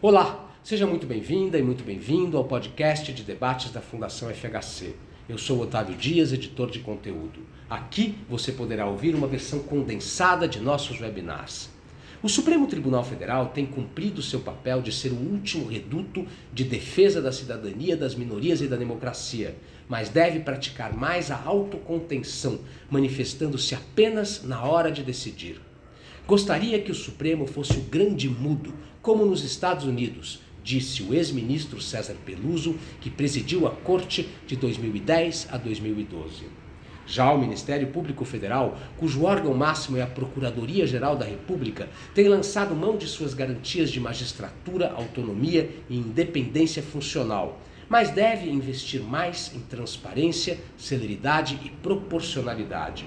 Olá, seja muito bem-vinda e muito bem-vindo ao podcast de debates da Fundação FHC. Eu sou Otávio Dias, editor de conteúdo. Aqui você poderá ouvir uma versão condensada de nossos webinars. O Supremo Tribunal Federal tem cumprido seu papel de ser o último reduto de defesa da cidadania, das minorias e da democracia, mas deve praticar mais a autocontenção, manifestando-se apenas na hora de decidir. Gostaria que o Supremo fosse o grande mudo, como nos Estados Unidos, disse o ex-ministro César Peluso, que presidiu a Corte de 2010 a 2012. Já o Ministério Público Federal, cujo órgão máximo é a Procuradoria-Geral da República, tem lançado mão de suas garantias de magistratura, autonomia e independência funcional, mas deve investir mais em transparência, celeridade e proporcionalidade.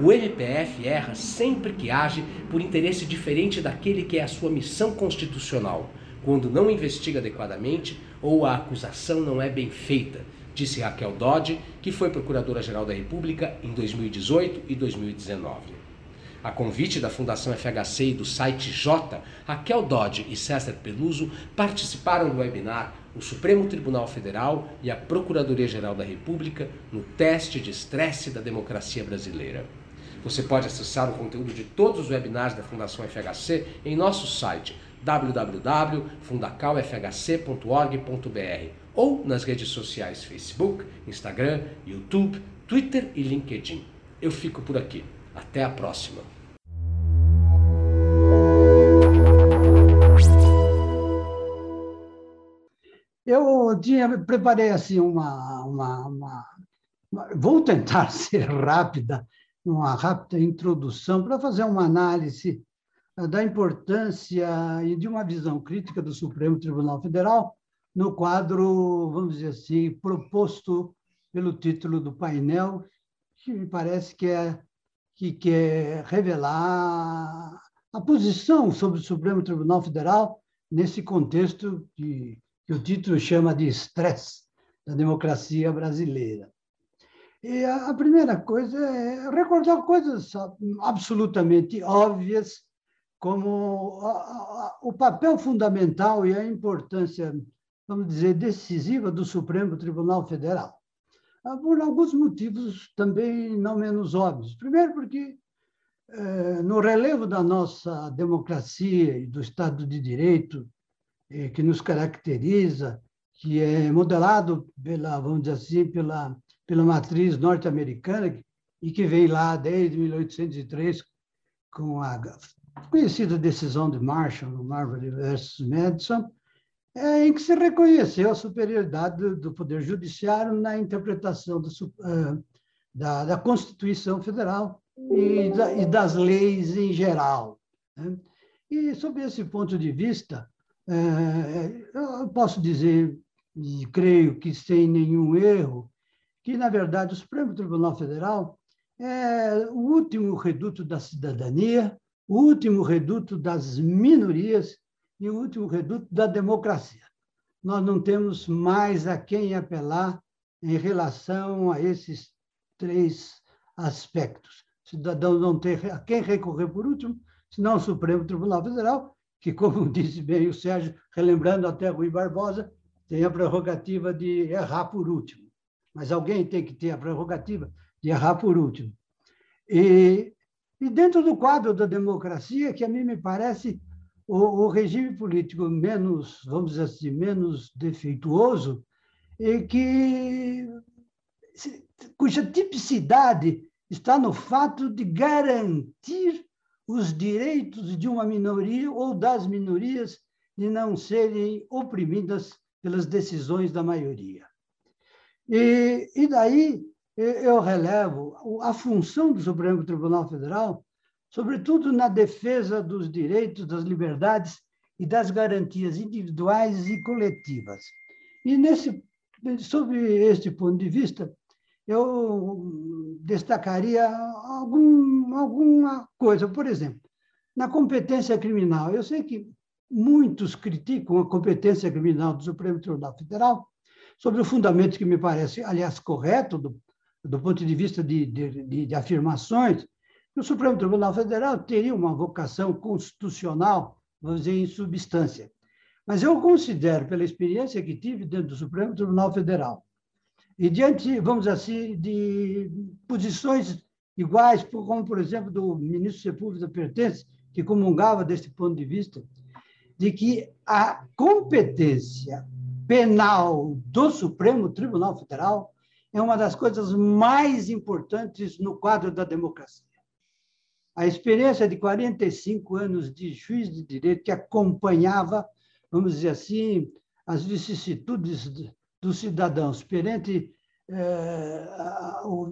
O MPF erra sempre que age por interesse diferente daquele que é a sua missão constitucional, quando não investiga adequadamente ou a acusação não é bem feita, disse Raquel Dodge, que foi Procuradora-Geral da República em 2018 e 2019. A convite da Fundação FHC e do site J, Raquel Dodge e César Peluso participaram do webinar O Supremo Tribunal Federal e a Procuradoria-Geral da República no teste de estresse da democracia brasileira. Você pode acessar o conteúdo de todos os webinars da Fundação FHC em nosso site www.fundacalfhc.org.br ou nas redes sociais Facebook, Instagram, YouTube, Twitter e LinkedIn. Eu fico por aqui. Até a próxima. Eu tinha preparei assim uma, uma, uma, uma vou tentar ser rápida uma rápida introdução para fazer uma análise eh, da importância e de uma visão crítica do Supremo Tribunal Federal no quadro, vamos dizer assim, proposto pelo título do painel, que me parece que é que quer revelar a posição sobre o Supremo Tribunal Federal nesse contexto que, que o título chama de estresse da democracia brasileira. E a primeira coisa é recordar coisas absolutamente óbvias, como o papel fundamental e a importância, vamos dizer, decisiva do Supremo Tribunal Federal. Ah, por alguns motivos também não menos óbvios. Primeiro, porque eh, no relevo da nossa democracia e do Estado de Direito, eh, que nos caracteriza, que é modelado pela, vamos dizer assim, pela pela matriz norte-americana e que vem lá desde 1803 com a conhecida decisão de Marshall, Marbury versus Madison, é, em que se reconheceu a superioridade do, do Poder Judiciário na interpretação do, uh, da, da, Constituição Federal e, da, e, das leis em geral. Né? E, sob esse ponto de vista, uh, eu posso dizer, e creio que sem nenhum erro, que, na verdade, o Supremo Tribunal Federal é o último reduto da cidadania, o último reduto das minorias e o último reduto da democracia. Nós não temos mais a quem apelar em relação a esses três aspectos. O cidadão não tem a quem recorrer por último, senão o Supremo Tribunal Federal, que, como disse bem o Sérgio, relembrando até Rui Barbosa, tem a prerrogativa de errar por último mas alguém tem que ter a prerrogativa de errar por último. E, e dentro do quadro da democracia, que a mim me parece o, o regime político menos, vamos dizer assim, menos defeituoso, e que cuja tipicidade está no fato de garantir os direitos de uma minoria ou das minorias de não serem oprimidas pelas decisões da maioria. E, e daí eu relevo a função do Supremo Tribunal Federal, sobretudo na defesa dos direitos, das liberdades e das garantias individuais e coletivas. E nesse, sob este ponto de vista, eu destacaria algum, alguma coisa. Por exemplo, na competência criminal. Eu sei que muitos criticam a competência criminal do Supremo Tribunal Federal, sobre o fundamento que me parece, aliás, correto, do, do ponto de vista de, de, de afirmações, que o Supremo Tribunal Federal teria uma vocação constitucional, vamos dizer, em substância. Mas eu considero, pela experiência que tive dentro do Supremo Tribunal Federal, e diante, vamos assim, de posições iguais, como, por exemplo, do ministro Sepúlveda Pertence, que comungava desse ponto de vista, de que a competência penal do Supremo Tribunal Federal é uma das coisas mais importantes no quadro da democracia. A experiência de 45 anos de juiz de direito que acompanhava, vamos dizer assim, as vicissitudes dos cidadãos perante, eh,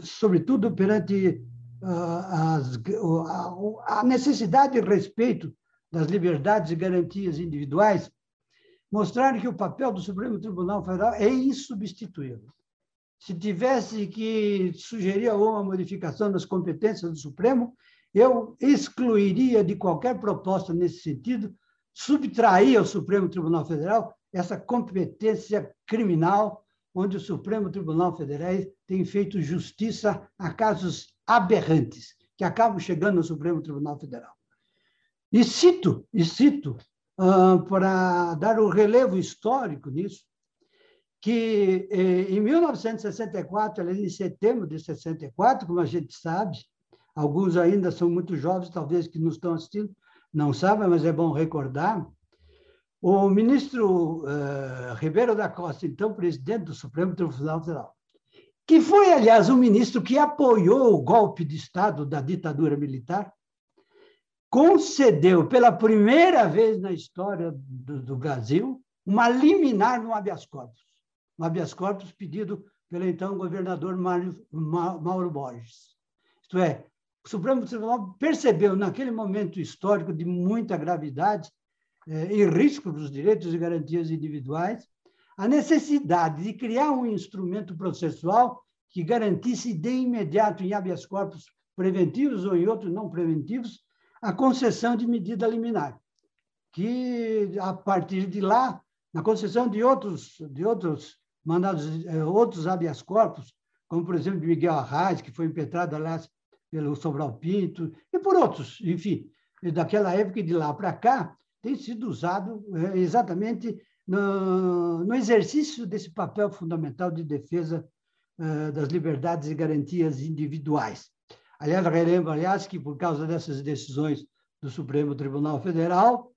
sobretudo perante as, a necessidade de respeito das liberdades e garantias individuais, mostraram que o papel do Supremo Tribunal Federal é insubstituível. Se tivesse que sugerir alguma modificação das competências do Supremo, eu excluiria de qualquer proposta nesse sentido, subtrair ao Supremo Tribunal Federal essa competência criminal, onde o Supremo Tribunal Federal tem feito justiça a casos aberrantes, que acabam chegando ao Supremo Tribunal Federal. E cito, e cito uh, para dar o um relevo histórico nisso, que eh, em 1964, ali em setembro de 64, como a gente sabe, alguns ainda são muito jovens, talvez que nos estão assistindo, não sabem, mas é bom recordar, o ministro uh, Ribeiro da Costa, então presidente do Supremo Tribunal Federal, que foi, aliás, o ministro que apoiou o golpe de Estado da ditadura militar, concedeu pela primeira vez na história do, do Brasil uma liminar no habeas corpus. Um habeas corpus pedido pelo então governador Mário, Mauro Borges. Isto é, o Supremo Tribunal percebeu, naquele momento histórico de muita gravidade eh, e risco dos direitos e garantias individuais, a necessidade de criar um instrumento processual que garantisse de imediato em habeas corpus preventivos ou em outros não preventivos a concessão de medida liminar, que a partir de lá, na concessão de outros de outros mandados, eh, outros habeas corpus, como por exemplo de Miguel Arraes, que foi impetrado aliás pelo Sobral Pinto e por outros, enfim, daquela época e de lá para cá, tem sido usado eh, exatamente no, no exercício desse papel fundamental de defesa uh, das liberdades e garantias individuais. Aliás, relembro, aliás, que por causa dessas decisões do Supremo Tribunal Federal,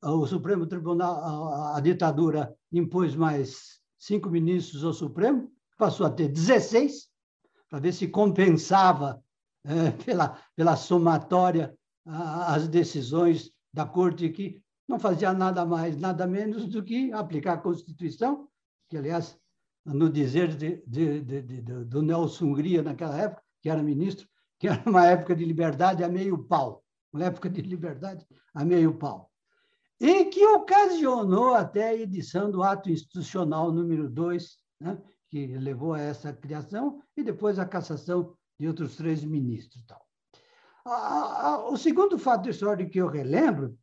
o Supremo Tribunal, a, a ditadura impôs mais cinco ministros ao Supremo, passou a ter 16, para ver se compensava é, pela, pela somatória as decisões da Corte que não fazia nada mais, nada menos do que aplicar a Constituição, que, aliás, no dizer de, de, de, do Nelson Hungria naquela época, que era ministro, que era uma época de liberdade a meio pau, uma época de liberdade a meio pau. E que ocasionou até a edição do ato institucional número 2, né, que levou a essa criação, e depois a cassação de outros três ministros. Tal. O segundo fato histórico que eu relembro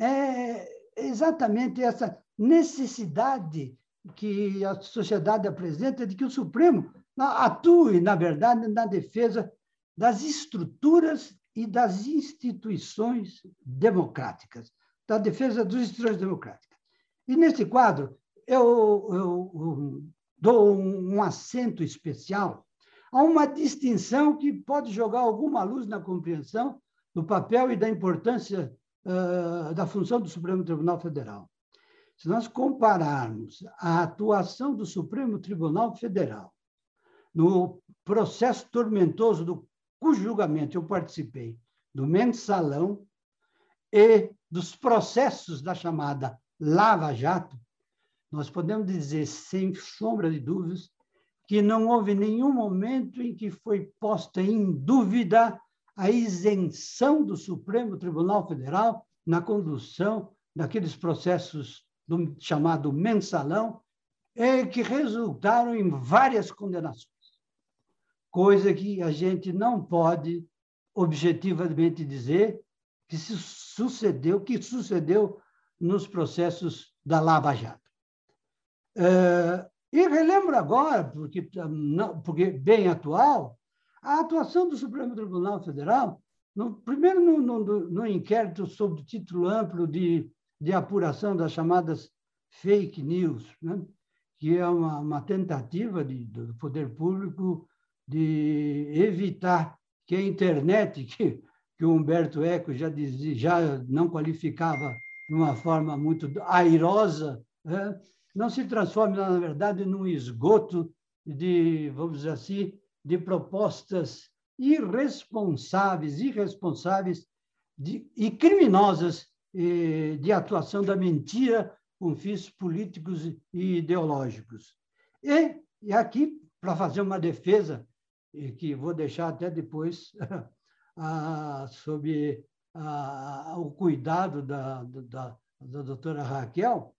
é exatamente essa necessidade que a sociedade apresenta de que o Supremo atue, na verdade, na defesa das estruturas e das instituições democráticas, da defesa das instituições democráticas. E, nesse quadro, eu, eu, eu dou um acento especial a uma distinção que pode jogar alguma luz na compreensão do papel e da importância uh, da função do Supremo Tribunal Federal. Se nós compararmos a atuação do Supremo Tribunal Federal no processo tormentoso do cujo julgamento eu participei, do mensalão e dos processos da chamada Lava Jato, nós podemos dizer, sem sombra de dúvidas, que não houve nenhum momento em que foi posta em dúvida a isenção do Supremo Tribunal Federal na condução daqueles processos do chamado mensalão, que resultaram em várias condenações. Coisa que a gente não pode objetivamente dizer que se sucedeu, que sucedeu nos processos da Lava Jato. É, e relembro agora, porque, porque bem atual, a atuação do Supremo Tribunal Federal, no, primeiro no, no, no inquérito sob o título amplo de de apuração das chamadas fake news, né? que é uma, uma tentativa de, do poder público de evitar que a internet, que, que o Humberto Eco já, dizia, já não qualificava de uma forma muito airosa, né? não se transforme, na verdade, num esgoto de, vamos dizer assim, de propostas irresponsáveis, irresponsáveis de, e criminosas eh, de atuação da mentira com fins políticos e ideológicos. E, e aqui, para fazer uma defesa, que vou deixar até depois a, sob o cuidado da, da, da doutora Raquel,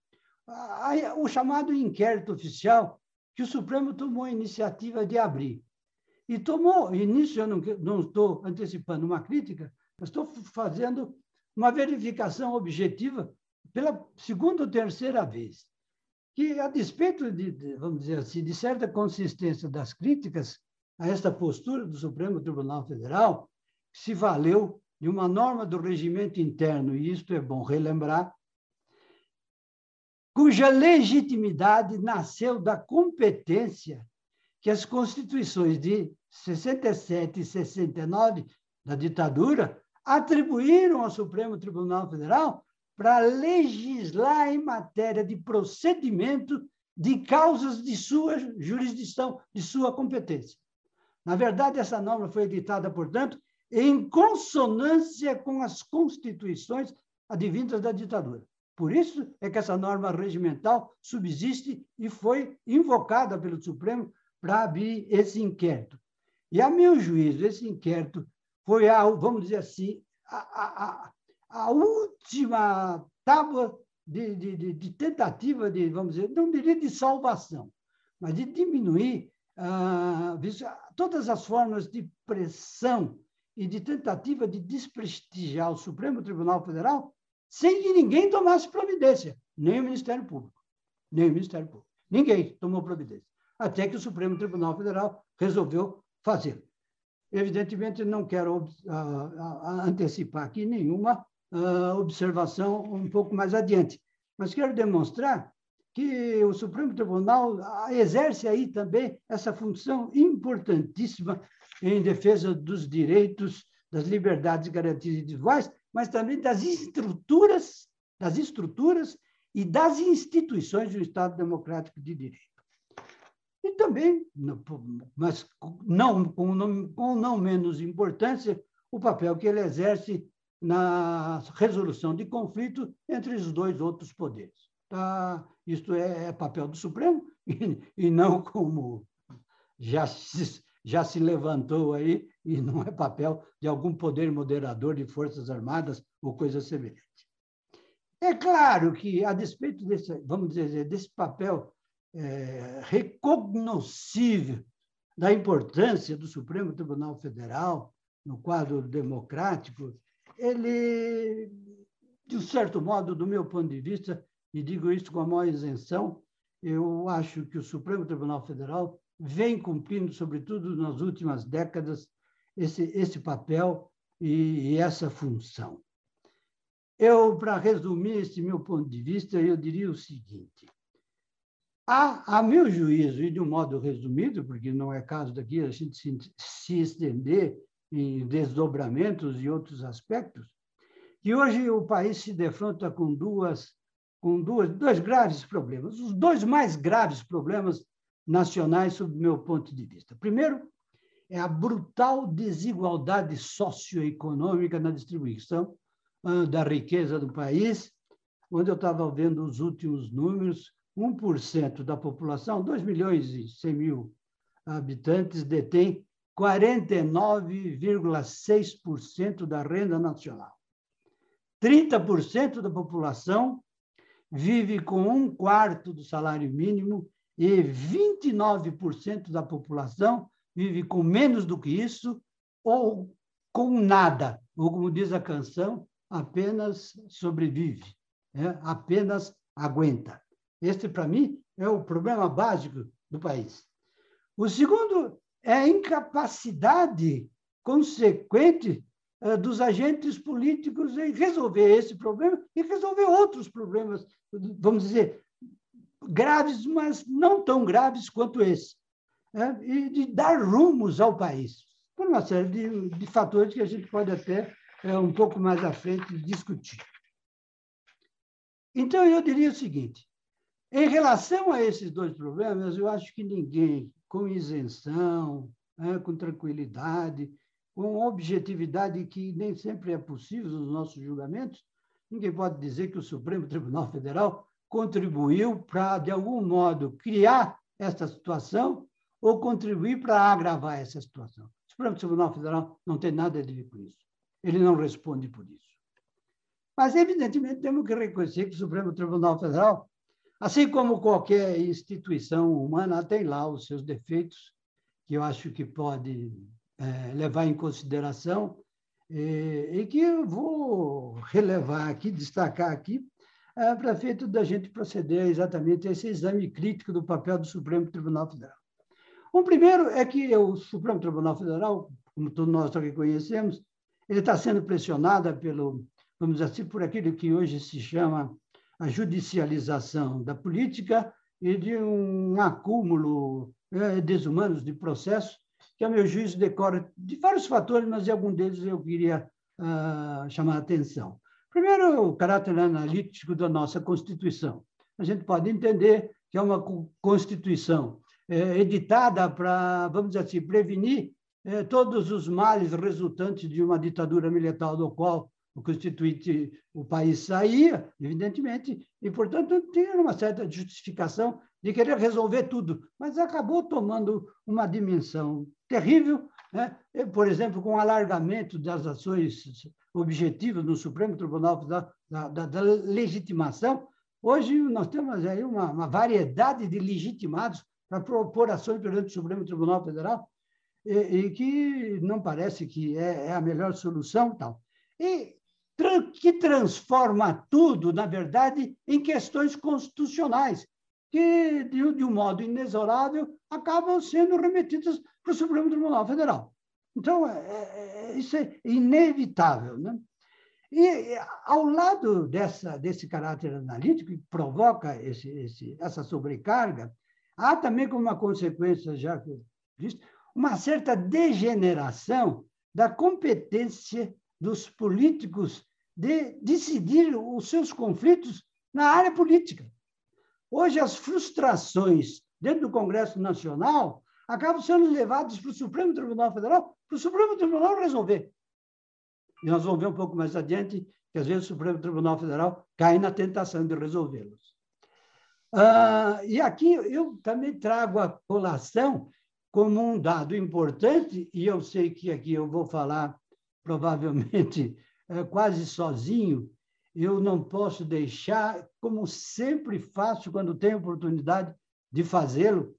o chamado inquérito oficial que o Supremo tomou a iniciativa de abrir. E tomou, e nisso eu não, estou antecipando uma crítica, mas estou fazendo uma verificação objetiva pela segunda ou terceira vez, que, a despeito de, de, vamos dizer assim, de certa consistência das críticas a esta postura do Supremo Tribunal Federal, se valeu de uma norma do regimento interno, e isto é bom relembrar, cuja legitimidade nasceu da competência que as constituições de 67 e 69 da ditadura atribuíram ao Supremo Tribunal Federal para legislar em matéria de procedimento de causas de sua jurisdição, de sua competência. Na verdade, essa norma foi editada, portanto, em consonância com as constituições advindas da ditadura. Por isso é que essa norma regimental subsiste e foi invocada pelo Supremo para abrir esse inquérito. E, a meu juízo, esse inquérito foi, a, vamos dizer assim, a, a, a última tábua de, de, de, tentativa de, vamos dizer, não diria de salvação, mas de diminuir ah, todas as formas de pressão e de tentativa de desprestigiar o Supremo Tribunal Federal sem que ninguém tomasse providência, nem o Ministério Público, nem o Ministério Público. Ninguém tomou providência, até que o Supremo Tribunal Federal resolveu fazer. Evidentemente, não quero uh, uh, antecipar aqui nenhuma observação um pouco mais adiante, mas quero demonstrar que o Supremo Tribunal exerce aí também essa função importantíssima em defesa dos direitos, das liberdades garantidas individuais, mas também das estruturas, das estruturas e das instituições do Estado Democrático de Direito. E também, mas não, com, não, com não menos importância, o papel que ele exerce na resolução de conflito entre os dois outros poderes. Tá? Isto é, é papel do Supremo e, e não como já se, já se levantou aí, e não é papel de algum poder moderador de Forças Armadas ou coisa semelhante. É claro que, a despeito desse, vamos dizer, desse papel é, recognoscível da importância do Supremo Tribunal Federal no quadro democrático, ele, de um certo modo, do meu ponto de vista, e digo isso com a maior isenção, eu acho que o Supremo Tribunal Federal vem cumprindo, sobretudo nas últimas décadas, esse, esse papel e, e essa função. Eu, para resumir esse meu ponto de vista, eu diria o seguinte: a, a meu juízo, e de um modo resumido, porque não é caso daqui a gente se, se estender em desdobramentos e outros aspectos, que hoje o país se defronta com duas com duas, dois graves problemas, os dois mais graves problemas nacionais, sob meu ponto de vista. Primeiro, é a brutal desigualdade socioeconômica na distribuição uh, da riqueza do país, onde eu estava vendo os últimos números, 1% da população, 2 milhões e 100 mil habitantes, detém 49,6% da renda nacional. 30% da população vive com um quarto do salário mínimo e 29% da população vive com menos do que isso ou com nada, ou como diz a canção, apenas sobrevive, né? apenas aguenta. Este, para mim, é o problema básico do país. O segundo é a incapacidade consequente dos agentes políticos em resolver esse problema e resolver outros problemas, vamos dizer, graves, mas não tão graves quanto esse, né? e de dar rumos ao país, por uma série de, de fatores que a gente pode até é, um pouco mais à frente discutir. Então, eu diria o seguinte: em relação a esses dois problemas, eu acho que ninguém, com isenção, né, com tranquilidade, com objetividade que nem sempre é possível nos nossos julgamentos, ninguém pode dizer que o Supremo Tribunal Federal contribuiu para, de algum modo, criar essa situação ou contribuir para agravar essa situação. O Supremo Tribunal Federal não tem nada a ver com isso. Ele não responde por isso. Mas, evidentemente, temos que reconhecer que o Supremo Tribunal Federal Assim como qualquer instituição humana, tem lá os seus defeitos, que eu acho que pode é, levar em consideração, e, e, que eu vou relevar aqui, destacar aqui, é, para efeito da gente proceder exatamente a esse exame crítico do papel do Supremo Tribunal Federal. O primeiro é que o Supremo Tribunal Federal, como todos nós aqui conhecemos, ele está sendo pressionado pelo, vamos dizer assim, por aquilo que hoje se chama a judicialização da política e de um acúmulo é, desumano de processos, que, a meu juízo, decorre de vários fatores, mas de algum deles eu queria uh, chamar a atenção. Primeiro, o caráter analítico da nossa Constituição. A gente pode entender que é uma Constituição é, editada para, vamos dizer assim, prevenir é, todos os males resultantes de uma ditadura militar do qual o constituinte, o país saía, evidentemente, e, portanto, tinha uma certa justificação de querer resolver tudo, mas acabou tomando uma dimensão terrível, né? por exemplo, com o alargamento das ações objetivas no Supremo Tribunal da, da, da legitimação. Hoje nós temos aí uma, uma variedade de legitimados para propor ações perante o Supremo Tribunal Federal, e, e que não parece que é, é a melhor solução. Tal. E que transforma tudo, na verdade, em questões constitucionais, que, de, de um modo inexorável, acabam sendo remetidas para o Supremo Tribunal Federal. Então, é, é, é isso é inevitável. Né? E, ao lado dessa, desse caráter analítico que provoca esse, esse, essa sobrecarga, há também como uma consequência, já que eu disse, uma certa degeneração da competência dos políticos de decidir os seus conflitos na área política. Hoje, as frustrações dentro do Congresso Nacional acabam sendo levadas para o Supremo Tribunal Federal, para o Supremo Tribunal resolver. E nós vamos ver um pouco mais adiante que, às vezes, o Supremo Tribunal Federal cai na tentação de resolvê-los. Ah, e aqui eu também trago a colação como um dado importante, e eu sei que aqui eu vou falar provavelmente é, quase sozinho, eu não posso deixar, como sempre faço quando tenho oportunidade de fazê-lo,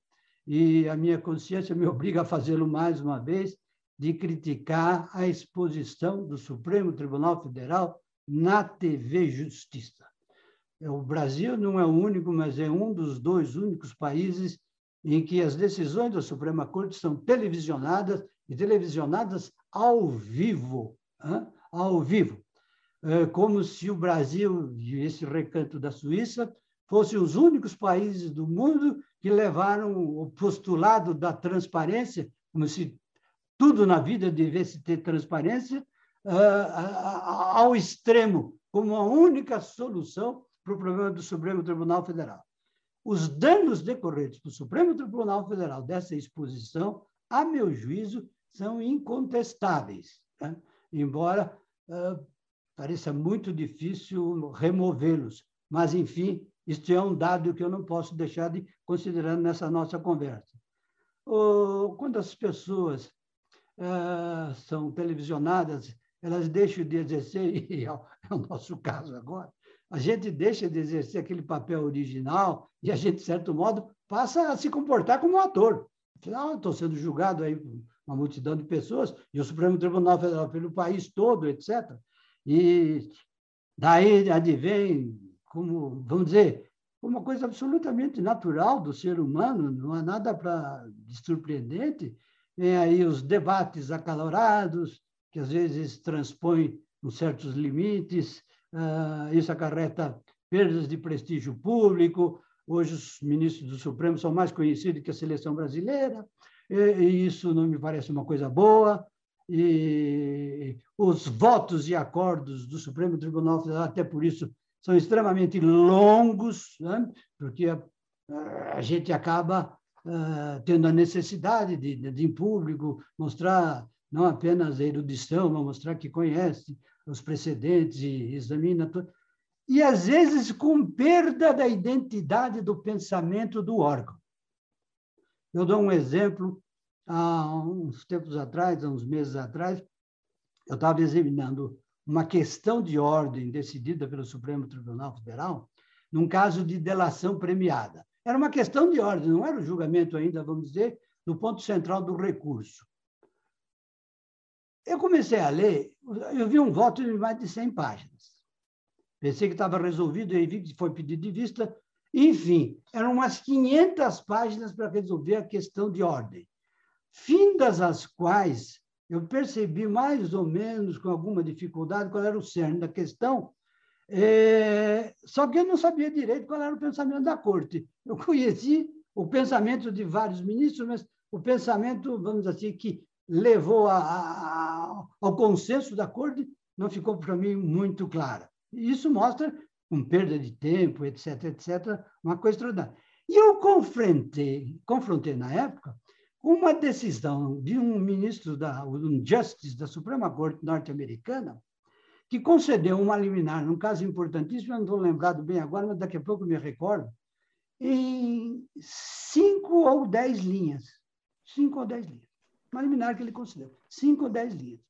e a minha consciência me obriga a fazê-lo mais uma vez, de criticar a exposição do Supremo Tribunal Federal na TV Justiça. O Brasil não é o único, mas é um dos dois únicos países em que as decisões da Suprema Corte são televisionadas e televisionadas ao vivo. Hein? ao vivo, como se o Brasil e esse recanto da Suíça fossem os únicos países do mundo que levaram o postulado da transparência, como se tudo na vida devesse ter transparência, ao extremo, como a única solução para o problema do Supremo Tribunal Federal. Os danos decorrentes para o Supremo Tribunal Federal dessa exposição, a meu juízo, são incontestáveis. Né? embora pareça muito difícil removê-los. Mas, enfim, isso é um dado que eu não posso deixar de considerar nessa nossa conversa. Quando as pessoas uh, são televisionadas, elas deixam de exercer, e é o nosso caso agora, a gente deixa de exercer aquele papel original e a gente, de certo modo, passa a se comportar como um ator. Afinal, estou sendo julgado aí uma multidão de pessoas, e o Supremo Tribunal Federal pelo país todo, etc. E daí advém, como, vamos dizer, uma coisa absolutamente natural do ser humano, não há nada para de surpreendente. Vem aí os debates acalorados, que às vezes transpõe certos limites, uh, isso acarreta perdas de prestígio público. Hoje, os ministros do Supremo são mais conhecidos que a seleção brasileira, e, e isso não me parece uma coisa boa. E os votos e acordos do Supremo Tribunal Federal, até por isso, são extremamente longos, né? porque a, a, gente acaba uh, tendo a necessidade de, de, de, em público, mostrar não apenas a erudição, mas mostrar que conhece os precedentes e examina tudo e às vezes com perda da identidade do pensamento do órgão. Eu dou um exemplo. Há uns tempos atrás, há uns meses atrás, eu estava examinando uma questão de ordem decidida pelo Supremo Tribunal Federal, num caso de delação premiada. Era uma questão de ordem, não era o julgamento ainda, vamos dizer, no ponto central do recurso. Eu comecei a ler, eu vi um voto de mais de 100 páginas. Pensei que estava resolvido, e vi que foi pedido de vista. Enfim, eram umas 500 páginas para resolver a questão de ordem, findas as quais eu percebi mais ou menos, com alguma dificuldade, qual era o cerne da questão, é... só que eu não sabia direito qual era o pensamento da corte. Eu conheci o pensamento de vários ministros, mas o pensamento, vamos dizer assim, que levou a, a, ao consenso da corte não ficou para mim muito clara. Isso mostra, com perda de tempo, etc., etc., uma coisa extraordinária. E eu confrontei, confrontei na época uma decisão de um ministro da um Justice da Suprema Corte norte-americana que concedeu uma liminar, num caso importantíssimo, eu não estou lembrado bem agora, mas daqui a pouco me recordo, em cinco ou dez linhas. Cinco ou dez linhas. Uma liminar que ele concedeu. Cinco ou dez linhas.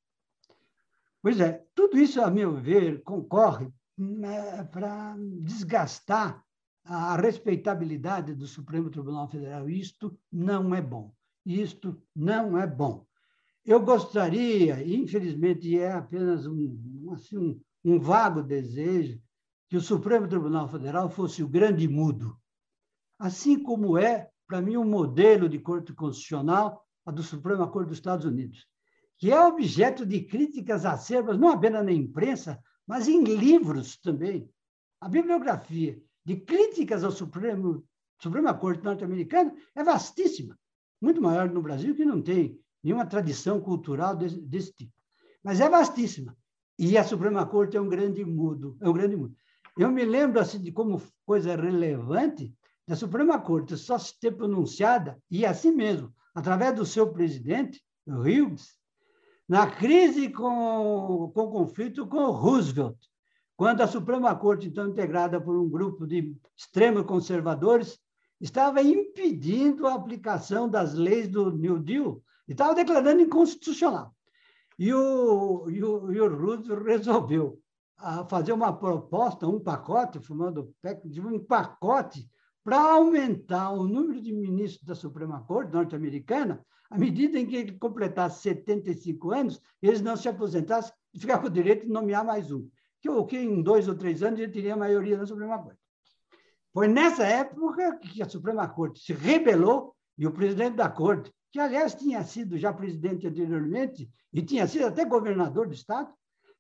Pois é, tudo isso, a meu ver, concorre né, para desgastar a respeitabilidade do Supremo Tribunal Federal. Isto não é bom. Isto não é bom. Eu gostaria, infelizmente é apenas um, assim, um, um vago desejo, que o Supremo Tribunal Federal fosse o grande mudo. Assim como é, para mim, um modelo de corte constitucional a do Supremo Corte dos Estados Unidos que é objeto de críticas acerbas, não apenas na imprensa, mas em livros também. A bibliografia de críticas ao Supremo, Suprema Corte norte-americana é vastíssima, muito maior no Brasil, que não tem nenhuma tradição cultural desse, desse tipo. Mas é vastíssima. E a Suprema Corte é um grande mudo, é um grande mudo. Eu me lembro assim de como coisa relevante da Suprema Corte só se ter pronunciada e assim mesmo, através do seu presidente, Hughes, na crise com, com o conflito com Roosevelt, quando a Suprema Corte, então integrada por um grupo de extremos conservadores, estava impedindo a aplicação das leis do New Deal, estava declarando inconstitucional. E o, e o, e o Roosevelt resolveu fazer uma proposta, um pacote, formando um pacote para aumentar o número de ministros da Suprema Corte norte-americana à medida em que ele completasse 75 anos, eles não se aposentassem e ficavam com o direito de nomear mais um. Que, que em dois ou três anos ele teria a maioria na Suprema Corte. Foi nessa época que a Suprema Corte se rebelou e o presidente da Corte, que aliás tinha sido já presidente anteriormente e tinha sido até governador do Estado,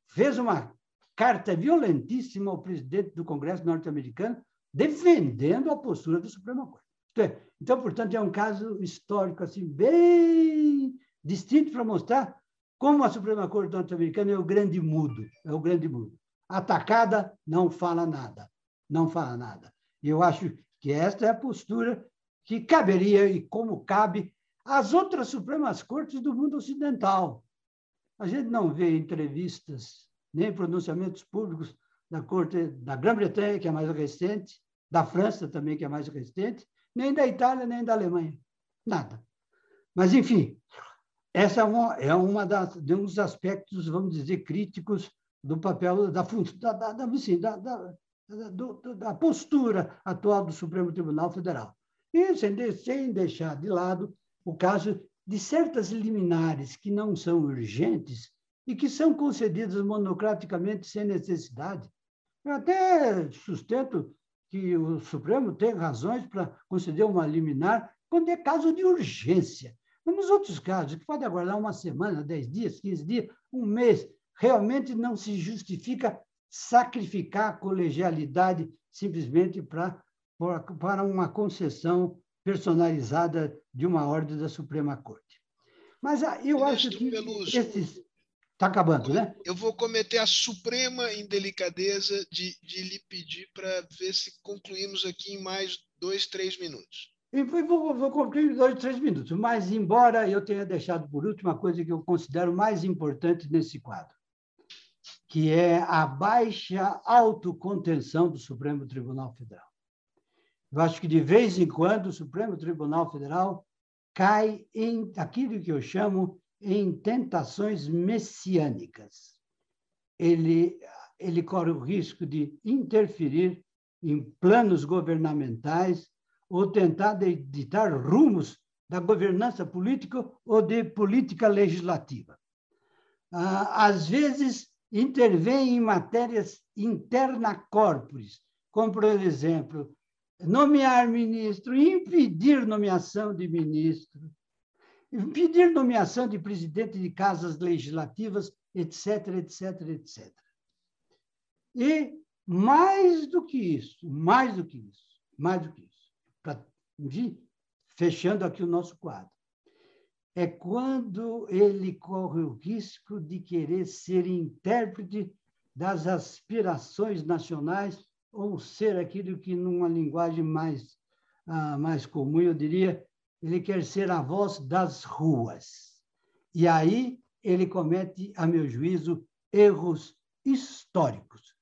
fez uma carta violentíssima ao presidente do Congresso norte-americano defendendo a postura da Suprema Corte. É, então, portanto, é um caso histórico assim bem distinto para mostrar como a Suprema Corte norte-americana é o grande mudo, é o grande mudo. Atacada, não fala nada, não fala nada. E eu acho que esta é a postura que caberia, e como cabe, às outras Supremas Cortes do mundo ocidental. A gente não vê entrevistas nem pronunciamentos públicos da Corte da Grã-Bretanha, que é mais recente, da França também, que é mais recente, nem da Itália, nem da Alemanha. Nada. Mas, enfim, essa é, uma, é das, de dos aspectos, vamos dizer, críticos do papel da, da, da, da, do, da postura atual do Supremo Tribunal Federal. E sem, sem deixar de lado o caso de certas liminares que não são urgentes e que são concedidas monocraticamente sem necessidade. Eu até sustento que o Supremo tem razões para conceder uma liminar quando é caso de urgência. nos outros casos, que pode aguardar uma semana, dez dias, quinze dias, um mês, realmente não se justifica sacrificar a colegialidade simplesmente para, para uma concessão personalizada de uma ordem da Suprema Corte. Mas ah, eu acho que esses... Está acabando, né? Eu vou cometer a suprema indelicadeza de, de lhe pedir para ver se concluímos aqui em mais dois, três minutos. E vou, vou concluir em dois, três minutos. Mas, embora eu tenha deixado por último uma coisa que eu considero mais importante nesse quadro, que é a baixa autocontenção do Supremo Tribunal Federal. Eu acho que, de vez em quando, o Supremo Tribunal Federal cai em aquilo que eu chamo em tentações messiânicas. Ele, ele corre o risco de interferir em planos governamentais ou tentar ditar rumos da governança política ou de política legislativa. Ah, às vezes, intervém em matérias interna corporis, como, por exemplo, nomear ministro, impedir nomeação de ministro, impedir nomeação de presidente de casas legislativas, etc., etc., etc. E mais do que isso, mais do que isso, mais do que isso, para fechando aqui o nosso quadro, é quando ele corre o risco de querer ser intérprete das aspirações nacionais ou ser aquilo que, numa linguagem mais, ah, mais comum, eu diria, ele quer ser a voz das ruas. E aí ele comete, a meu juízo, erros históricos.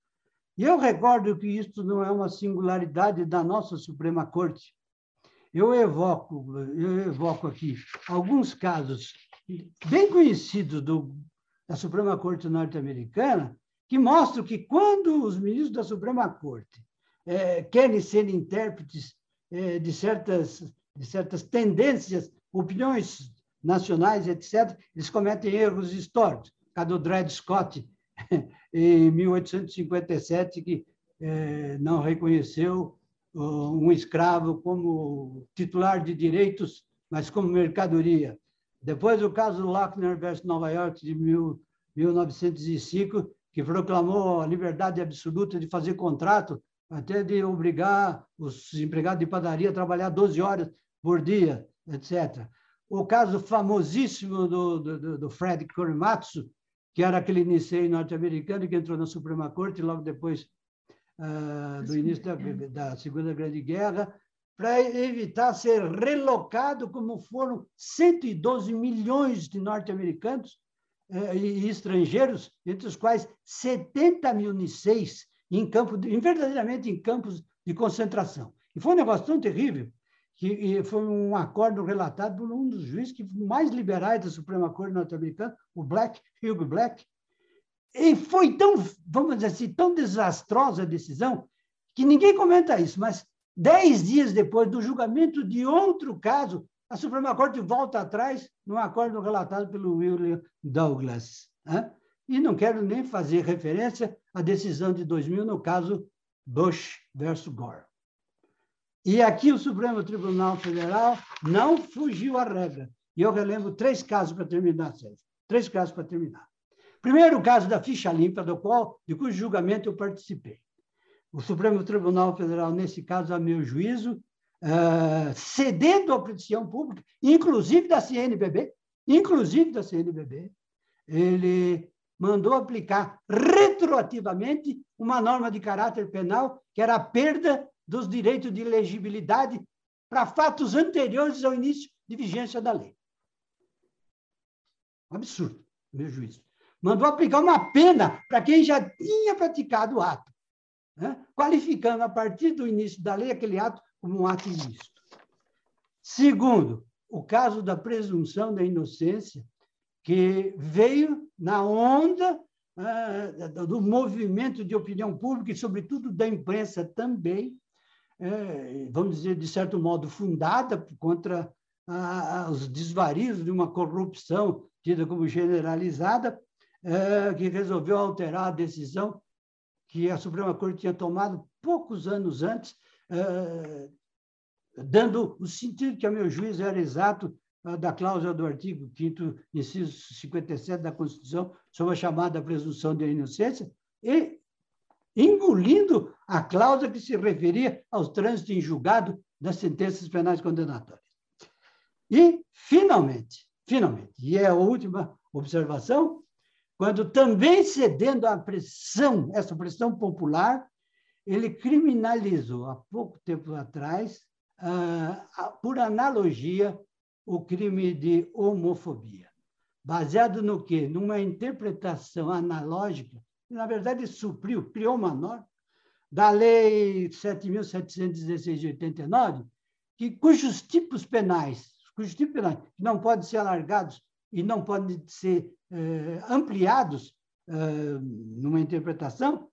E eu recordo que isto não é uma singularidade da nossa Suprema Corte. Eu evoco, eu evoco aqui alguns casos bem conhecidos do, da Suprema Corte norte-americana que mostram que quando os ministros da Suprema Corte é, querem ser intérpretes é, de, certas, de certas tendências, opiniões nacionais, etc., eles cometem erros históricos. O caso do Dred Scott, em 1857, que é, não reconheceu um escravo como titular de direitos, mas como mercadoria. Depois, o caso Lochner versus Nova York, de 1905, que proclamou a liberdade absoluta de fazer contrato, até de obrigar os empregados de padaria a trabalhar 12 horas por dia, etc. O caso famosíssimo do, do, do Fred Korematsu, que era aquele Nisei norte-americano que entrou na Suprema Corte logo depois uh, do início da, da Segunda Grande Guerra, para evitar ser relocado, como foram 112 milhões de norte-americanos eh, e estrangeiros, entre os quais 70 mil Niceis em campo, em, verdadeiramente em campos de concentração. E foi um negócio tão terrível que foi um acordo relatado por um dos juízes que mais liberais da Suprema Corte norte-americana, o Black, Hugh Black. E foi tão, vamos dizer assim, tão desastrosa a decisão que ninguém comenta isso, mas dez dias depois do julgamento de outro caso, a Suprema Corte volta atrás num acordo relatado pelo William Douglas. Né? E não quero nem fazer referência à decisão de 2000, no caso Bush versus Gore. E aqui o Supremo Tribunal Federal não fugiu à regra. E eu relembro três casos para terminar, Sérgio. Três casos para terminar. Primeiro, caso da ficha limpa, do qual, de cujo julgamento eu participei. O Supremo Tribunal Federal, nesse caso, a meu juízo, uh, cedendo à petição pública, inclusive da CNBB, inclusive da CNBB, ele mandou aplicar retroativamente uma norma de caráter penal, que era a perda dos direitos de elegibilidade para fatos anteriores ao início de vigência da lei. Absurdo, meu juízo. Mandou aplicar uma pena para quem já tinha praticado o ato, né? qualificando, a partir do início da lei, aquele ato como um ato ilícito. Segundo, o caso da presunção da inocência, que veio na onda uh, do movimento de opinião pública e, sobretudo, da imprensa também, é, vamos dizer, de certo modo, fundada contra uh, os desvarios de uma corrupção tida como generalizada, uh, que resolveu alterar a decisão que a Suprema Corte tinha tomado poucos anos antes, dando o sentido que, a meu juízo, era exato da cláusula do artigo 5 inciso 57 da Constituição sobre a chamada presunção de inocência e engolindo a cláusula que se referia aos trânsitos em julgado das sentenças penais condenatórias. E, finalmente, finalmente, e é a última observação, quando também cedendo à pressão, essa pressão popular, ele criminalizou há pouco tempo atrás, ah, por analogia, o crime de homofobia. Baseado no quê? Numa interpretação analógica, que, na verdade, supriu, criou uma norma da Lei 7.716 de 89, que, cujos tipos penais, cujos tipos penais não podem ser alargados e não podem ser eh, ampliados eh, numa interpretação,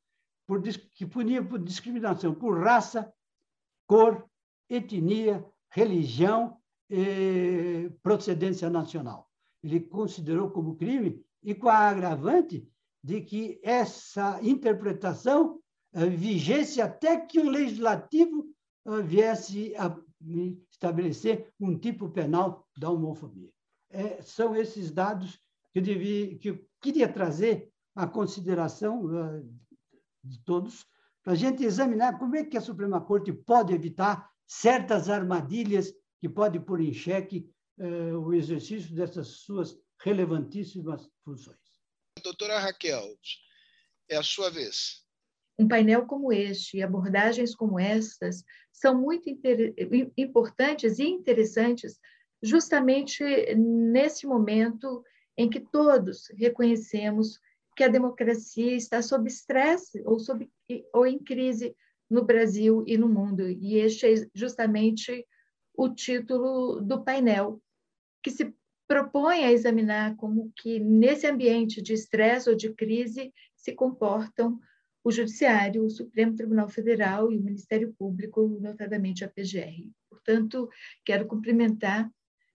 por, que punia por discriminação por raça, cor, etnia, religião e procedência nacional. Ele considerou como crime e com a agravante de que essa interpretação uh, vigesse até que o legislativo uh, viesse a estabelecer um tipo penal da homofobia. É, são esses dados que eu, devia, que eu queria trazer à consideração uh, de todos, para a gente examinar como é que a Suprema Corte pode evitar certas armadilhas que podem pôr em xeque uh, o exercício dessas suas relevantíssimas funções. Doutora Raquel, é a sua vez. Um painel como este e abordagens como estas são muito importantes e interessantes justamente nesse momento em que todos reconhecemos que a democracia está sob estresse ou, sob, ou em crise no Brasil e no mundo. E este é justamente o título do painel, que se propõe a examinar como que nesse ambiente de estresse ou de crise se comportam o Judiciário, o Supremo Tribunal Federal e o Ministério Público, notadamente a PGR. Portanto, quero cumprimentar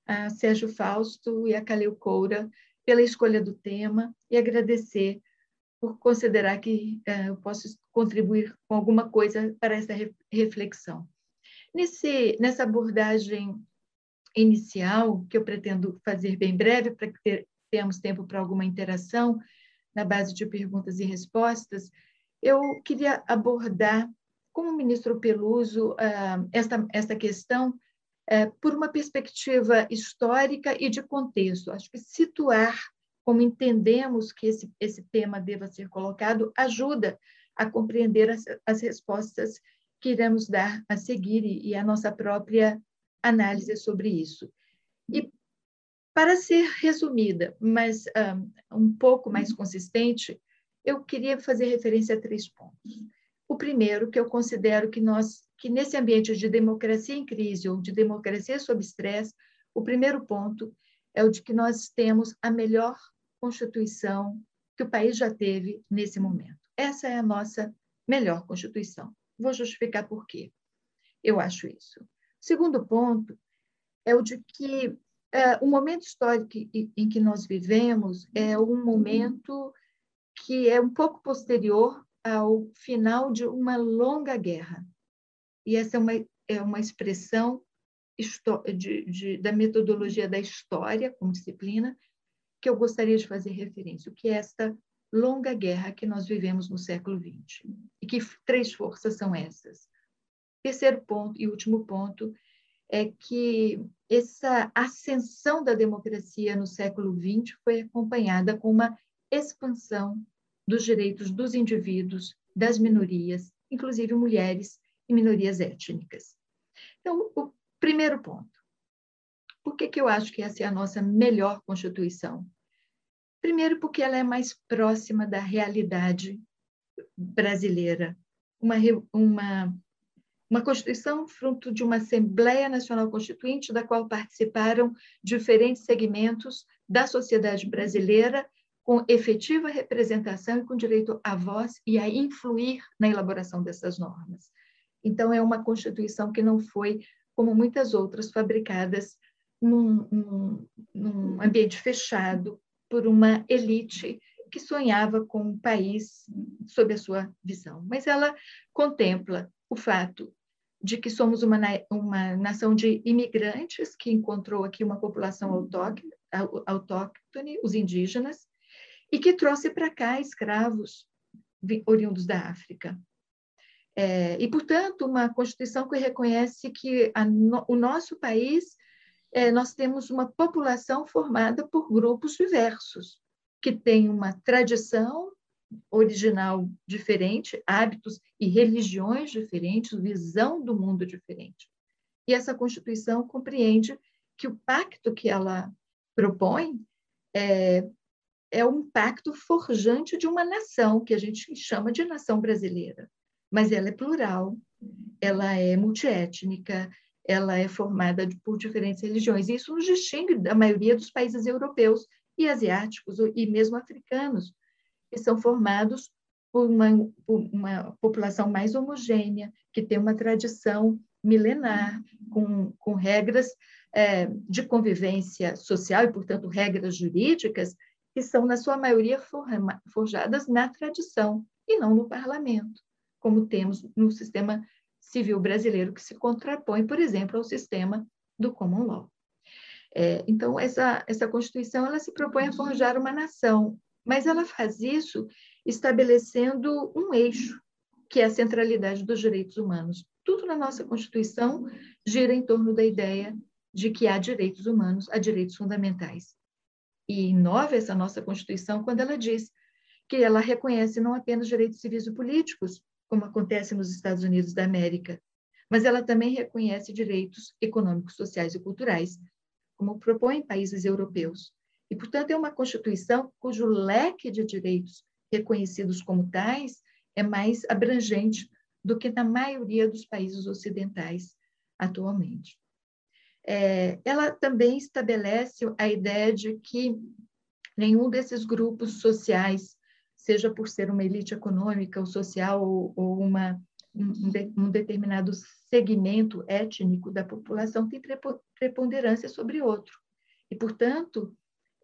a Sérgio Fausto e a Calil Coura pela escolha do tema e agradecer por considerar que uh, eu posso contribuir com alguma coisa para essa re reflexão. Nesse, nessa abordagem inicial, que eu pretendo fazer bem breve, para que ter, tenhamos tempo para alguma interação, na base de perguntas e respostas, eu queria abordar, como o ministro Peluso, uh, esta, esta questão é, por uma perspectiva histórica e de contexto. Acho que situar como entendemos que esse, esse tema deva ser colocado ajuda a compreender as, as respostas que iremos dar a seguir e, e a nossa própria análise sobre isso. E para ser resumida, mas um, um pouco mais consistente, eu queria fazer referência a três pontos. O primeiro, que eu considero que nós, que nesse ambiente de democracia em crise ou de democracia sob estresse, o primeiro ponto é o de que nós temos a melhor Constituição que o país já teve nesse momento. Essa é a nossa melhor Constituição. Vou justificar por quê eu acho isso. Segundo ponto é o de que é, o momento histórico em que nós vivemos é um momento que é um pouco posterior ao final de uma longa guerra. E essa é uma, é uma expressão de, de, da metodologia da história como disciplina que eu gostaria de fazer referência, o que é esta longa guerra que nós vivemos no século XX. E que três forças são essas? Terceiro ponto e último ponto é que essa ascensão da democracia no século XX foi acompanhada com uma expansão dos direitos dos indivíduos, das minorias, inclusive mulheres e minorias étnicas. Então, o primeiro ponto. Por que, que eu acho que essa é a nossa melhor Constituição? Primeiro, porque ela é mais próxima da realidade brasileira. Uma, uma, uma Constituição fruto de uma Assembleia Nacional Constituinte, da qual participaram diferentes segmentos da sociedade brasileira com efetiva representação e com direito à voz e a influir na elaboração dessas normas. Então, é uma Constituição que não foi, como muitas outras, fabricadas num, num, num ambiente fechado por uma elite que sonhava com um país sob a sua visão. Mas ela contempla o fato de que somos uma, uma nação de imigrantes que encontrou aqui uma população autóctone, os indígenas, e que trouxe para cá escravos oriundos da África. É, e, portanto, uma Constituição que reconhece que no, o nosso país, é, nós temos uma população formada por grupos diversos, que têm uma tradição original diferente, hábitos e religiões diferentes, visão do mundo diferente. E essa Constituição compreende que o pacto que ela propõe é, é um pacto forjante de uma nação, que a gente chama de nação brasileira. Mas ela é plural, ela é multiétnica, ela é formada por diferentes religiões. Isso nos distingue da maioria dos países europeus e asiáticos, e mesmo africanos, que são formados por uma, por uma população mais homogênea, que tem uma tradição milenar, com, com regras é, de convivência social e, portanto, regras jurídicas que são, na sua maioria, forjadas na tradição e não no parlamento, como temos no sistema civil brasileiro, que se contrapõe, por exemplo, ao sistema do common law. É, então, essa, essa Constituição ela se propõe a forjar uma nação, mas ela faz isso estabelecendo um eixo, que é a centralidade dos direitos humanos. Tudo na nossa Constituição gira em torno da ideia de que há direitos humanos, há direitos fundamentais e inova essa nossa Constituição quando ela diz que ela reconhece não apenas direitos civis e políticos, como acontece nos Estados Unidos da América, mas ela também reconhece direitos econômicos, sociais e culturais, como propõem países europeus. E, portanto, é uma Constituição cujo leque de direitos reconhecidos como tais é mais abrangente do que na maioria dos países ocidentais atualmente é, ela também estabelece a ideia de que nenhum desses grupos sociais, seja por ser uma elite econômica ou social ou, ou uma, um, um, determinado segmento étnico da população, tem preponderância sobre outro. E, portanto,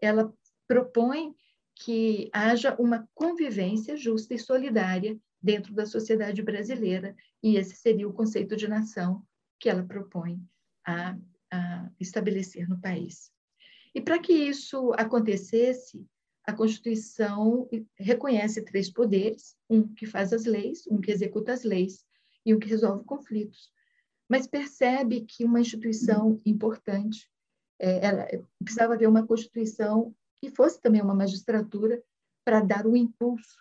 ela propõe que haja uma convivência justa e solidária dentro da sociedade brasileira, e esse seria o conceito de nação que ela propõe a a estabelecer no país. E para que isso acontecesse, a Constituição reconhece três poderes: um que faz as leis, um que executa as leis e um que resolve conflitos. Mas percebe que uma instituição importante é, precisava haver uma Constituição que fosse também uma magistratura para dar o impulso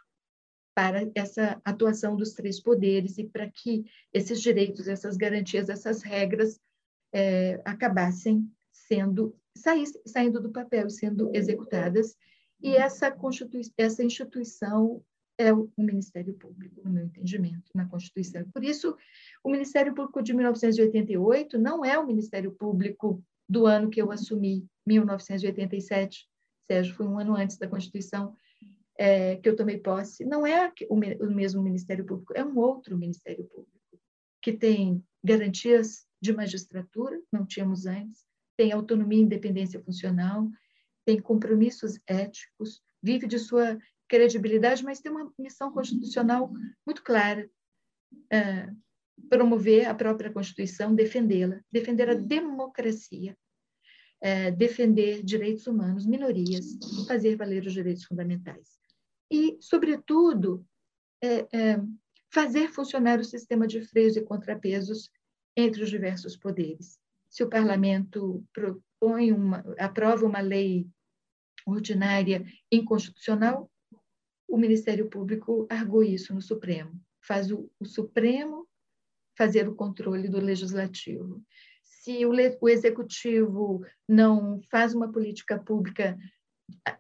para essa atuação dos três poderes e para que esses direitos, essas garantias, essas regras é, acabassem sendo saindo do papel sendo executadas. E essa, essa instituição é o Ministério Público, no meu entendimento, na Constituição. Por isso, o Ministério Público de 1988 não é o Ministério Público do ano que eu assumi, 1987. Sérgio, foi um ano antes da Constituição é, que eu tomei posse. Não é o, o mesmo Ministério Público, é um outro Ministério Público, que tem garantias de magistratura, não tínhamos antes, tem autonomia e independência funcional, tem compromissos éticos, vive de sua credibilidade, mas tem uma missão constitucional muito clara, é, promover a própria Constituição, defendê-la, defender a democracia, é, defender direitos humanos, minorias, fazer valer os direitos fundamentais. E, sobretudo, é, é fazer funcionar o sistema de freios e contrapesos entre os diversos poderes. Se o parlamento propõe uma, aprova uma lei ordinária inconstitucional, o Ministério Público argui isso no Supremo. Faz o, o Supremo fazer o controle do legislativo. Se o, o executivo não faz uma política pública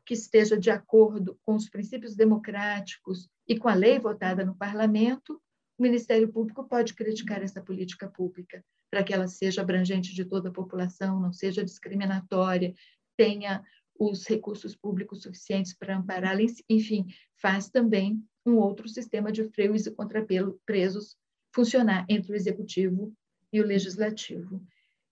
que esteja de acordo com os princípios democráticos e com a lei votada no parlamento, o Ministério Público pode criticar essa política pública para que ela seja abrangente de toda a população, não seja discriminatória, tenha os recursos públicos suficientes para ampará-la, enfim, faz também um outro sistema de freios e contrapesos funcionar entre o executivo e o legislativo.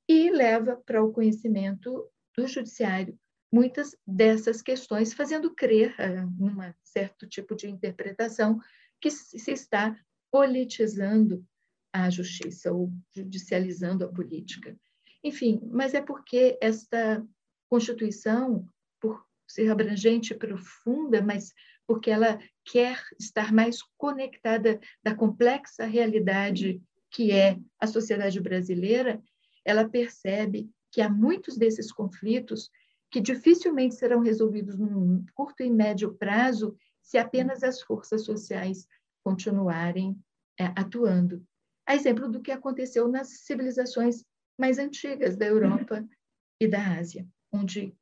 E leva para o conhecimento do judiciário muitas dessas questões, fazendo crer, uh, num certo tipo de interpretação, que se está politizando à justiça ou judicializando a política. Enfim, mas é porque esta Constituição, por ser abrangente e profunda, mas porque ela quer estar mais conectada da complexa realidade que é a sociedade brasileira, ela percebe que há muitos desses conflitos que dificilmente serão resolvidos num curto e médio prazo se apenas as forças sociais continuarem é, atuando. A exemplo do que aconteceu nas civilizações mais antigas da Europa e da Ásia, onde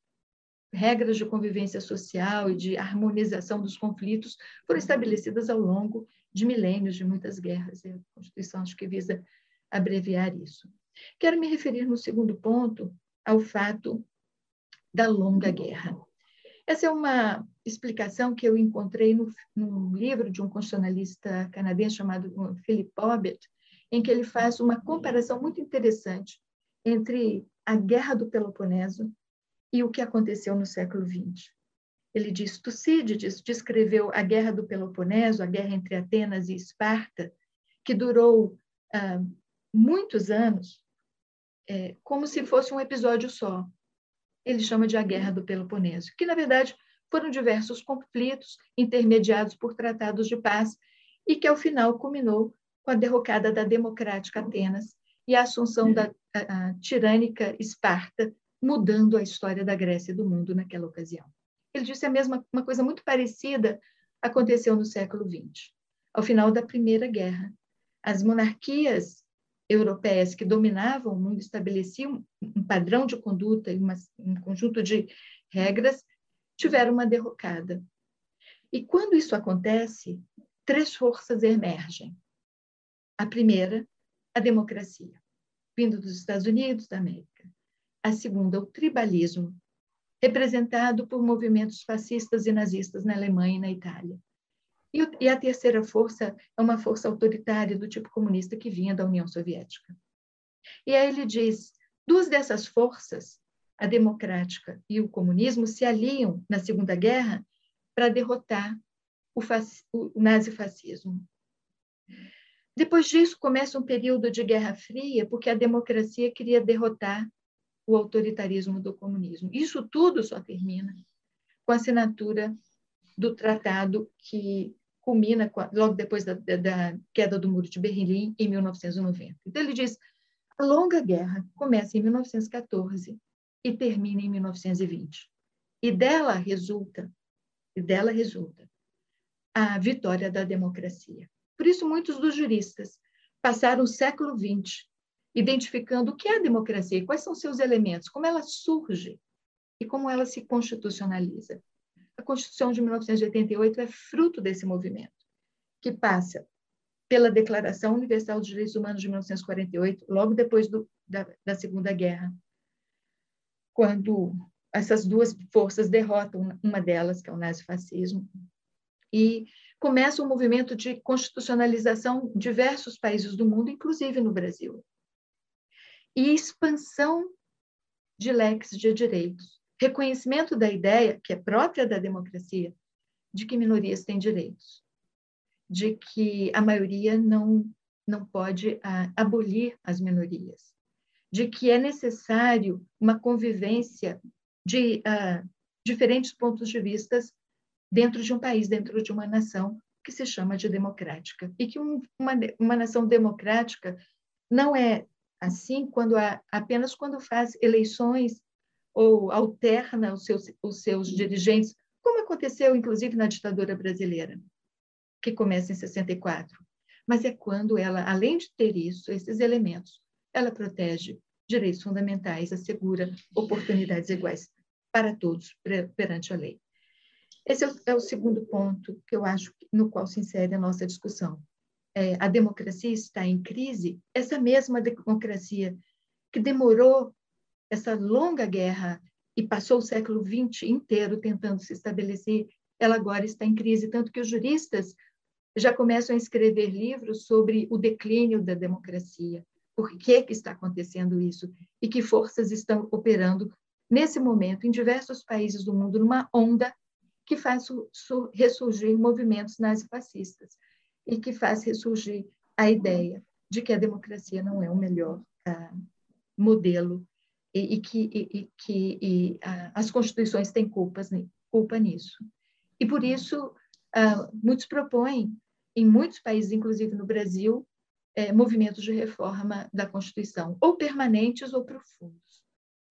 regras de convivência social e de harmonização dos conflitos foram estabelecidas ao longo de milênios de muitas guerras. E a Constituição acho que visa abreviar isso. Quero me referir no segundo ponto ao fato da longa guerra. Essa é uma explicação que eu encontrei no, num livro de um constitucionalista canadense chamado Philip Bobbitt, em que ele faz uma comparação muito interessante entre a Guerra do Peloponeso e o que aconteceu no século XX. Ele diz: Tucídides descreveu a Guerra do Peloponeso, a guerra entre Atenas e Esparta, que durou ah, muitos anos, é, como se fosse um episódio só. Ele chama de a Guerra do Peloponeso, que, na verdade, foram diversos conflitos intermediados por tratados de paz e que, ao final, culminou com a derrocada da democrática Atenas e a assunção da a, a tirânica Esparta, mudando a história da Grécia e do mundo naquela ocasião. Ele disse a mesma uma coisa muito parecida aconteceu no século XX. Ao final da Primeira Guerra, as monarquias europeias que dominavam o mundo estabeleciam um padrão de conduta e uma, um conjunto de regras, tiveram uma derrocada. E quando isso acontece, três forças emergem. A primeira, a democracia, vindo dos Estados Unidos da América. A segunda, o tribalismo, representado por movimentos fascistas e nazistas na Alemanha e na Itália. E, a terceira força é uma força autoritária do tipo comunista que vinha da União Soviética. E aí ele diz: duas dessas forças, a democrática e o comunismo, se aliam na Segunda Guerra para derrotar o, o nazifascismo. Depois disso, começa um período de Guerra Fria, porque a democracia queria derrotar o autoritarismo do comunismo. Isso tudo só termina com a assinatura do tratado que culmina logo depois da, da, queda do Muro de Berlim, em 1990. Então, ele diz: a longa guerra começa em 1914 e termina em 1920. E dela resulta, e dela resulta a vitória da democracia. Por isso, muitos dos juristas passaram o século XX identificando o que é a democracia, quais são seus elementos, como ela surge e como ela se constitucionaliza. A Constituição de 1988 é fruto desse movimento, que passa pela Declaração Universal dos Direitos Humanos de 1948, logo depois do, da, da Segunda Guerra, quando essas duas forças derrotam uma delas, que é o nazifascismo, e começa um movimento de constitucionalização em diversos países do mundo, inclusive no Brasil e expansão de leques de direitos. Reconhecimento da ideia, que é própria da democracia, de que minorias têm direitos, de que a maioria não, não pode ah, abolir as minorias, de que é necessário uma convivência de ah, diferentes pontos de vista dentro de um país, dentro de uma nação que se chama de democrática. E que um, uma, uma nação democrática não é assim quando há, apenas quando faz eleições ou alterna os seus, os seus dirigentes, como aconteceu inclusive na ditadura brasileira, que começa em 64. Mas é quando ela, além de ter isso, esses elementos, ela protege direitos fundamentais, assegura oportunidades iguais para todos perante a lei. Esse é o, é o segundo ponto que eu acho no qual se insere a nossa discussão é, a democracia está em crise, essa mesma democracia que demorou essa longa guerra e passou o século XX inteiro tentando se estabelecer, ela agora está em crise, tanto que os juristas já começam a escrever livros sobre o declínio da democracia, por que, que está acontecendo isso? E que forças estão operando nesse momento em diversos países do mundo numa onda que faz ressurgir movimentos nazifascistas e que faz ressurgir a ideia de que a democracia não é o melhor ah, modelo e, e que, e, que e, ah, as constituições têm culpas, culpa nisso. E por isso, ah, muitos propõem, em muitos países, inclusive no Brasil, é, movimentos de reforma da Constituição, ou permanentes ou profundos,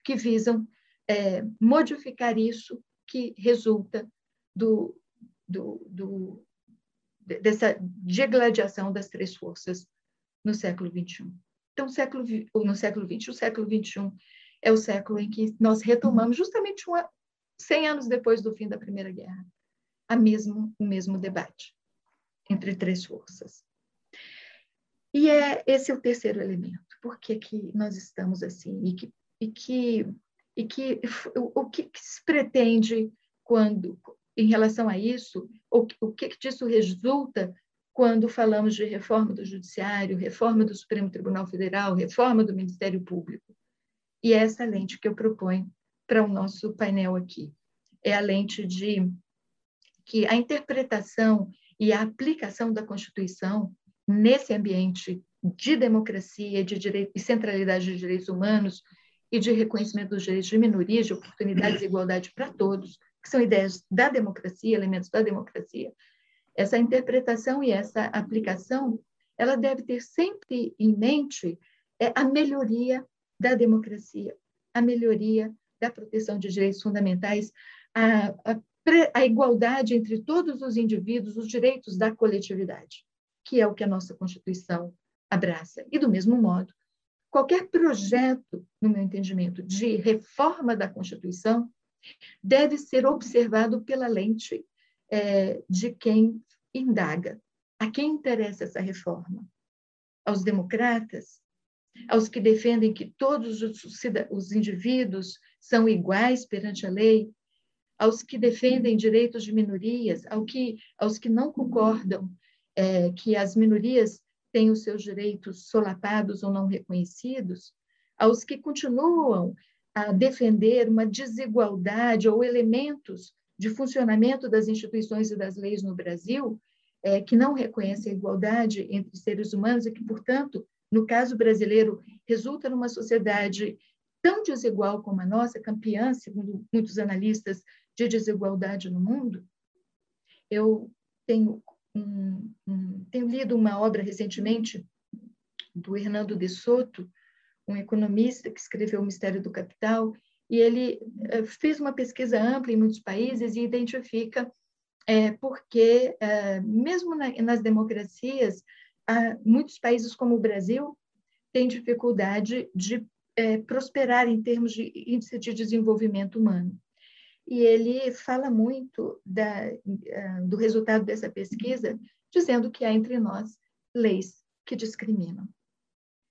que visam é, modificar isso que resulta do, do, do, dessa degladiação das três forças no século XXI. Então, século, no século XX, o século XXI é o século em que nós retomamos, justamente uma, 100 anos depois do fim da Primeira Guerra, a mesmo, o mesmo debate entre três forças. E é esse é o terceiro elemento. Por que, que nós estamos assim? E que, e que, e que o, o que, que se pretende quando, em relação a isso, o, o que, que disso resulta quando falamos de reforma do Judiciário, reforma do Supremo Tribunal Federal, reforma do Ministério Público? E é essa lente que eu proponho para o nosso painel aqui. É a lente de que a interpretação e a aplicação da Constituição nesse ambiente de democracia, de direito, e centralidade de direitos humanos e de reconhecimento dos direitos de minorias, de oportunidades e igualdade para todos, que são ideias da democracia, elementos da democracia. Essa interpretação e essa aplicação, ela deve ter sempre em mente é, a melhoria da democracia, a melhoria da proteção de direitos fundamentais, a, a, a igualdade entre todos os indivíduos, os direitos da coletividade, que é o que a nossa Constituição abraça. E, do mesmo modo, qualquer projeto, no meu entendimento, de reforma da Constituição deve ser observado pela lente é, de quem indaga. A quem interessa essa reforma? Aos democratas? Aos que defendem que todos os indivíduos são iguais perante a lei, aos que defendem direitos de minorias, ao que, aos que não concordam é, que as minorias têm os seus direitos solapados ou não reconhecidos, aos que continuam a defender uma desigualdade ou elementos de funcionamento das instituições e das leis no Brasil, é, que não reconhecem a igualdade entre seres humanos e que, portanto, no caso brasileiro, resulta numa sociedade tão desigual como a nossa, campeã, segundo muitos analistas, de desigualdade no mundo. Eu tenho, um, um, tenho lido uma obra recentemente do Hernando de Soto, um economista que escreveu O Mistério do Capital, e ele uh, fez uma pesquisa ampla em muitos países e identifica é, porque, uh, mesmo na, nas democracias, muitos países como o Brasil têm dificuldade de é, prosperar em termos de índice de desenvolvimento humano. E ele fala muito da, do resultado dessa pesquisa, dizendo que há entre nós leis que discriminam.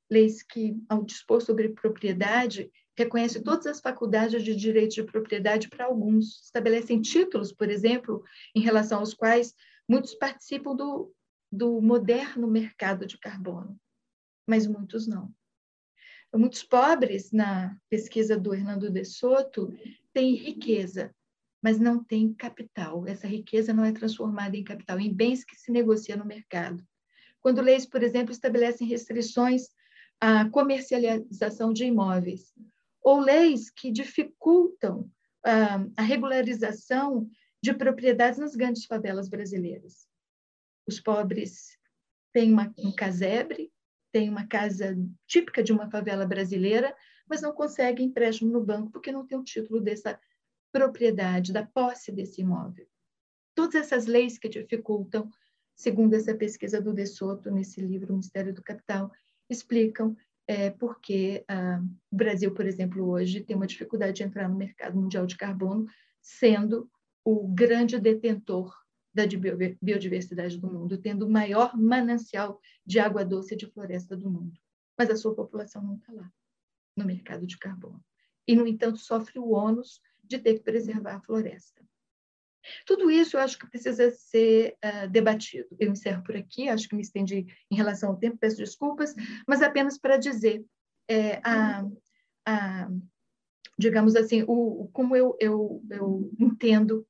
Leis que, ao dispor sobre propriedade, reconhecem todas as faculdades de direito de propriedade para alguns, estabelecem títulos, por exemplo, em relação aos quais muitos participam do, do moderno mercado de carbono, mas muitos não. Muitos pobres, na pesquisa do Hernando de Soto, têm riqueza, mas não têm capital. Essa riqueza não é transformada em capital, em bens que se negocia no mercado. Quando leis, por exemplo, estabelecem restrições à comercialização de imóveis, ou leis que dificultam ah, a regularização de propriedades nas grandes favelas brasileiras. Os pobres têm uma, um casebre, têm uma casa típica de uma favela brasileira, mas não conseguem empréstimo no banco porque não tem o título dessa propriedade, da posse desse imóvel. Todas essas leis que dificultam, segundo essa pesquisa do De Soto, nesse livro Mistério do Capital, explicam é, porque ah, o Brasil, por exemplo, hoje tem uma dificuldade de entrar no mercado mundial de carbono, sendo o grande detentor da biodiversidade do mundo, tendo o maior manancial de água doce de floresta do mundo. Mas a sua população não está lá, no mercado de carbono. E, no entanto, sofre o ônus de ter que preservar a floresta. Tudo isso eu acho que precisa ser uh, debatido. Eu encerro por aqui, acho que me estendi em relação ao tempo, peço desculpas, mas apenas para dizer é, a, a, digamos assim, o, como eu, eu, eu entendo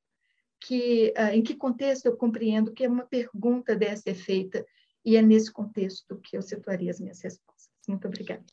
que, uh, em que contexto eu compreendo que uma pergunta dessa é feita e é nesse contexto que eu situaria as minhas respostas. Muito obrigada.